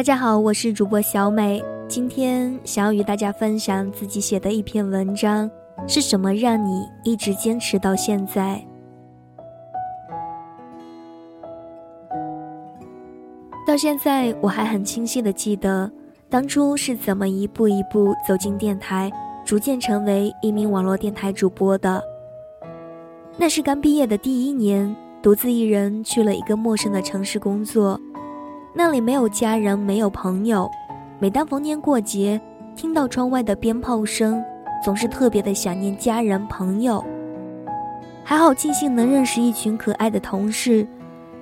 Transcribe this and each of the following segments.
大家好，我是主播小美，今天想要与大家分享自己写的一篇文章，是什么让你一直坚持到现在？到现在我还很清晰的记得，当初是怎么一步一步走进电台，逐渐成为一名网络电台主播的。那是刚毕业的第一年，独自一人去了一个陌生的城市工作。那里没有家人，没有朋友。每当逢年过节，听到窗外的鞭炮声，总是特别的想念家人朋友。还好庆幸能认识一群可爱的同事，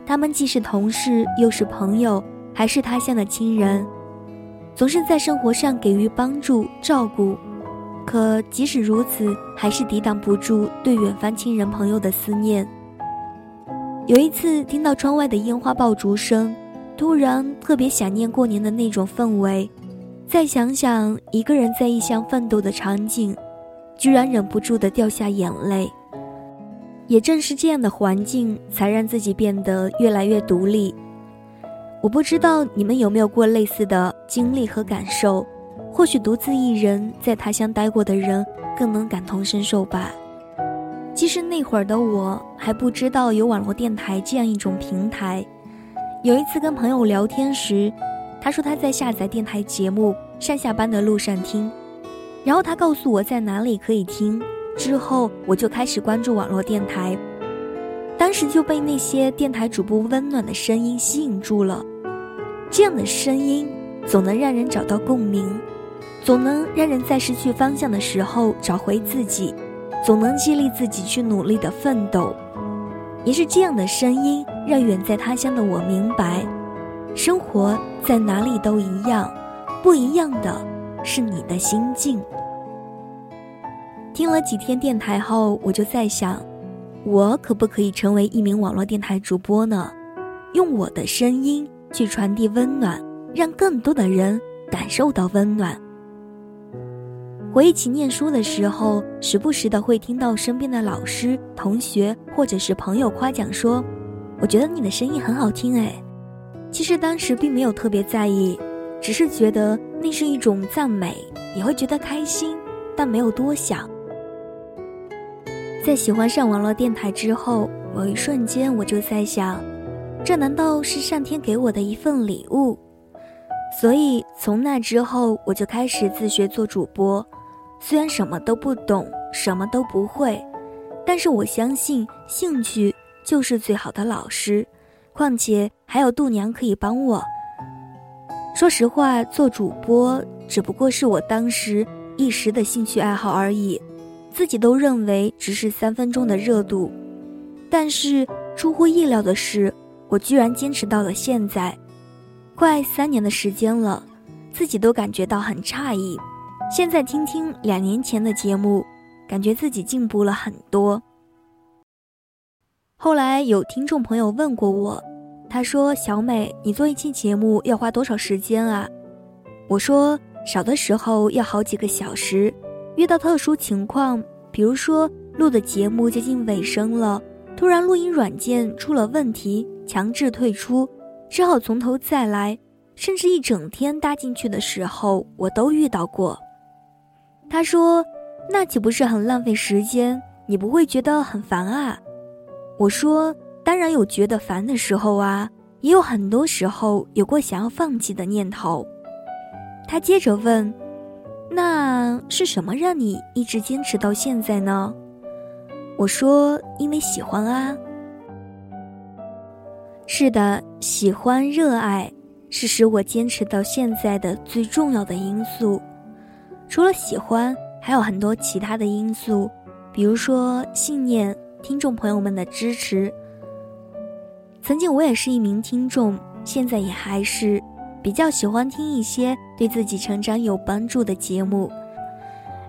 他们既是同事，又是朋友，还是他乡的亲人，总是在生活上给予帮助照顾。可即使如此，还是抵挡不住对远方亲人朋友的思念。有一次听到窗外的烟花爆竹声。突然特别想念过年的那种氛围，再想想一个人在异乡奋斗的场景，居然忍不住的掉下眼泪。也正是这样的环境，才让自己变得越来越独立。我不知道你们有没有过类似的经历和感受，或许独自一人在他乡待过的人更能感同身受吧。其实那会儿的我还不知道有网络电台这样一种平台。有一次跟朋友聊天时，他说他在下载电台节目，上下班的路上听，然后他告诉我在哪里可以听。之后我就开始关注网络电台，当时就被那些电台主播温暖的声音吸引住了。这样的声音总能让人找到共鸣，总能让人在失去方向的时候找回自己，总能激励自己去努力的奋斗。也是这样的声音，让远在他乡的我明白，生活在哪里都一样，不一样的是你的心境。听了几天电台后，我就在想，我可不可以成为一名网络电台主播呢？用我的声音去传递温暖，让更多的人感受到温暖。回忆起念书的时候，时不时的会听到身边的老师、同学或者是朋友夸奖说：“我觉得你的声音很好听。”哎，其实当时并没有特别在意，只是觉得那是一种赞美，也会觉得开心，但没有多想。在喜欢上网络电台之后，某一瞬间我就在想，这难道是上天给我的一份礼物？所以从那之后，我就开始自学做主播。虽然什么都不懂，什么都不会，但是我相信兴趣就是最好的老师。况且还有度娘可以帮我。说实话，做主播只不过是我当时一时的兴趣爱好而已，自己都认为只是三分钟的热度。但是出乎意料的是，我居然坚持到了现在，快三年的时间了，自己都感觉到很诧异。现在听听两年前的节目，感觉自己进步了很多。后来有听众朋友问过我，他说：“小美，你做一期节目要花多少时间啊？”我说：“少的时候要好几个小时，遇到特殊情况，比如说录的节目接近尾声了，突然录音软件出了问题，强制退出，只好从头再来，甚至一整天搭进去的时候，我都遇到过。”他说：“那岂不是很浪费时间？你不会觉得很烦啊？”我说：“当然有觉得烦的时候啊，也有很多时候有过想要放弃的念头。”他接着问：“那是什么让你一直坚持到现在呢？”我说：“因为喜欢啊。”是的，喜欢、热爱是使我坚持到现在的最重要的因素。除了喜欢，还有很多其他的因素，比如说信念、听众朋友们的支持。曾经我也是一名听众，现在也还是比较喜欢听一些对自己成长有帮助的节目。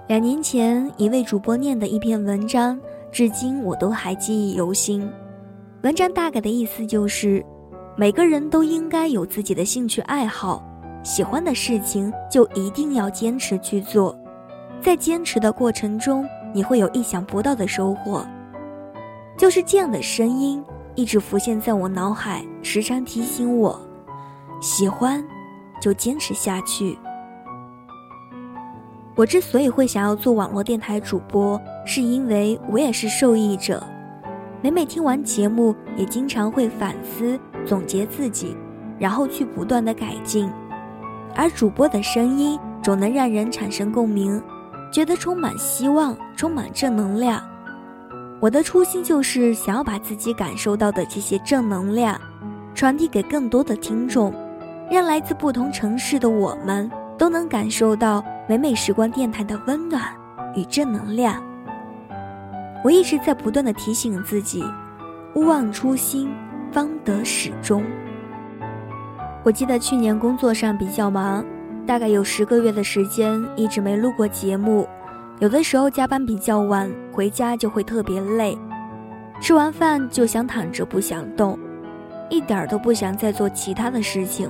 两年前一位主播念的一篇文章，至今我都还记忆犹新。文章大概的意思就是，每个人都应该有自己的兴趣爱好。喜欢的事情就一定要坚持去做，在坚持的过程中，你会有意想不到的收获。就是这样的声音一直浮现在我脑海，时常提醒我：喜欢就坚持下去。我之所以会想要做网络电台主播，是因为我也是受益者。每每听完节目，也经常会反思、总结自己，然后去不断的改进。而主播的声音总能让人产生共鸣，觉得充满希望，充满正能量。我的初心就是想要把自己感受到的这些正能量，传递给更多的听众，让来自不同城市的我们都能感受到。美美时光电台的温暖与正能量，我一直在不断的提醒自己：勿忘初心，方得始终。我记得去年工作上比较忙，大概有十个月的时间一直没录过节目，有的时候加班比较晚，回家就会特别累，吃完饭就想躺着不想动，一点都不想再做其他的事情。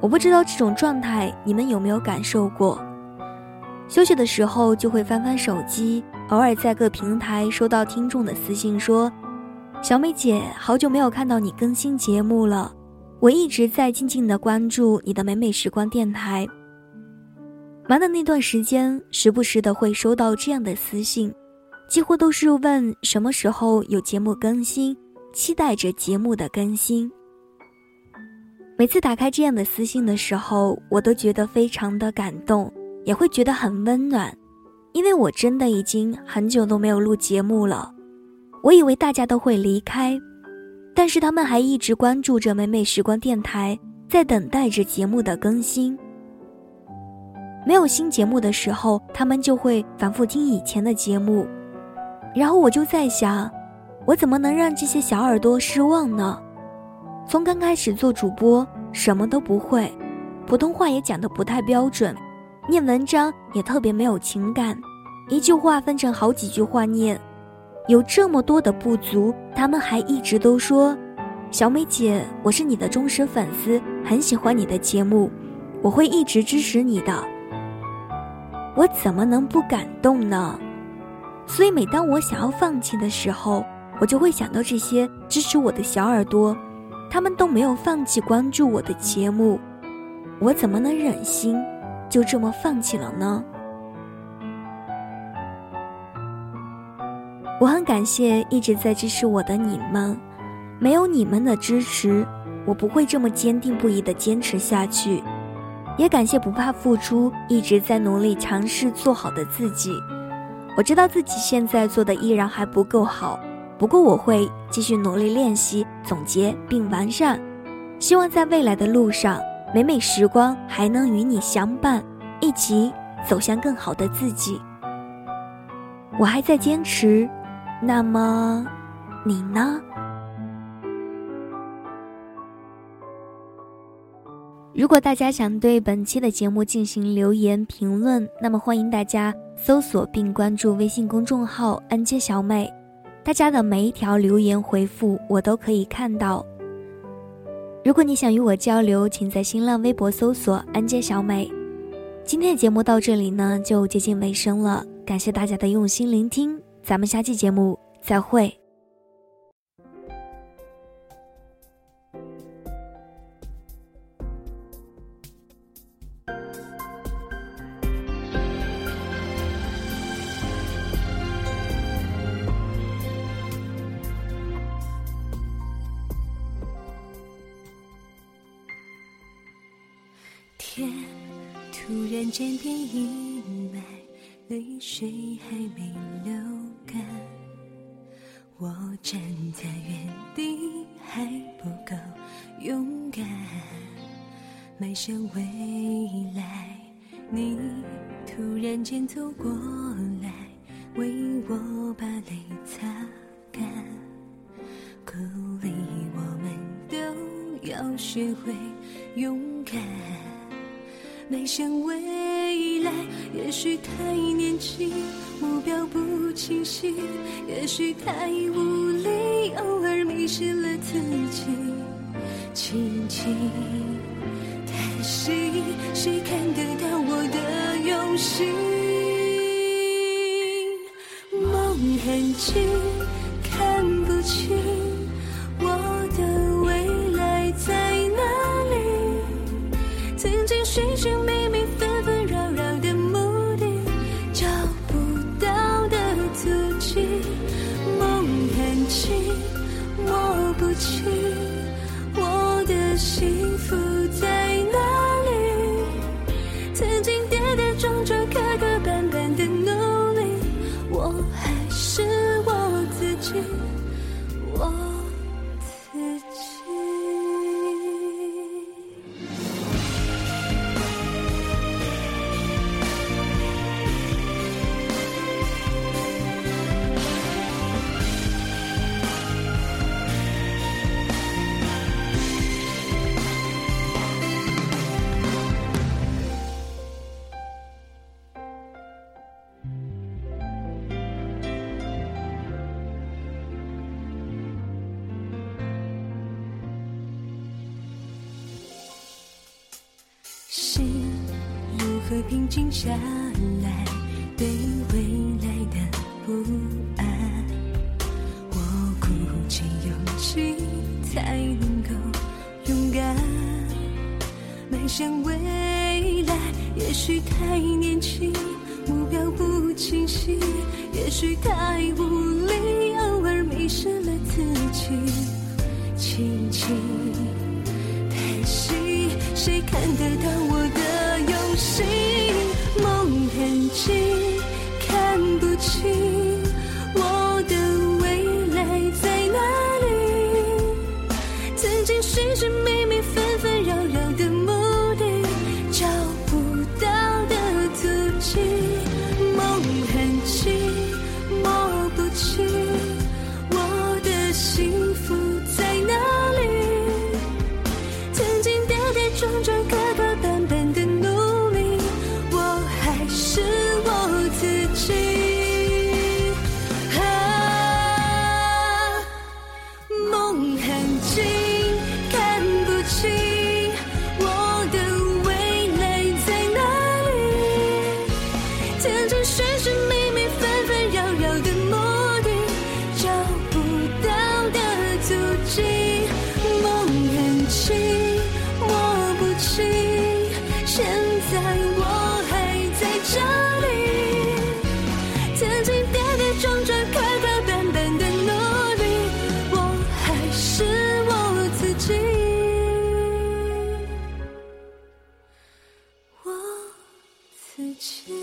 我不知道这种状态你们有没有感受过？休息的时候就会翻翻手机，偶尔在各平台收到听众的私信说：“小美姐，好久没有看到你更新节目了，我一直在静静的关注你的美美时光电台。”忙的那段时间，时不时的会收到这样的私信，几乎都是问什么时候有节目更新，期待着节目的更新。每次打开这样的私信的时候，我都觉得非常的感动。也会觉得很温暖，因为我真的已经很久都没有录节目了。我以为大家都会离开，但是他们还一直关注着美美时光电台，在等待着节目的更新。没有新节目的时候，他们就会反复听以前的节目，然后我就在想，我怎么能让这些小耳朵失望呢？从刚开始做主播，什么都不会，普通话也讲得不太标准。念文章也特别没有情感，一句话分成好几句话念，有这么多的不足，他们还一直都说：“小美姐，我是你的忠实粉丝，很喜欢你的节目，我会一直支持你的。”我怎么能不感动呢？所以每当我想要放弃的时候，我就会想到这些支持我的小耳朵，他们都没有放弃关注我的节目，我怎么能忍心？就这么放弃了呢？我很感谢一直在支持我的你们，没有你们的支持，我不会这么坚定不移的坚持下去。也感谢不怕付出，一直在努力尝试做好的自己。我知道自己现在做的依然还不够好，不过我会继续努力练习、总结并完善。希望在未来的路上。每每时光还能与你相伴，一起走向更好的自己。我还在坚持，那么你呢？如果大家想对本期的节目进行留言评论，那么欢迎大家搜索并关注微信公众号“安街小美”，大家的每一条留言回复我都可以看到。如果你想与我交流，请在新浪微博搜索“安街小美”。今天的节目到这里呢，就接近尾声了。感谢大家的用心聆听，咱们下期节目再会。天突然间变阴霾，泪水还没流干。我站在原地还不够勇敢，迈向未来。你突然间走过来，为我把泪擦干，鼓励我们都要学会勇敢。迈向未来，也许太年轻，目标不清晰，也许太无力，偶尔迷失了自己。轻轻叹息，谁看得到我的用心？梦很轻，静下来？对未来的不安，我鼓起勇气才能够勇敢迈向未来。也许太年轻，目标不清晰，也许太无力，偶尔迷失了自己，轻轻。叹息，谁看得到幸福在哪里曾经跌跌撞撞磕磕绊绊的努力我还是我自己。啊梦很近看不清我的未来在哪里。曾经 Gucci.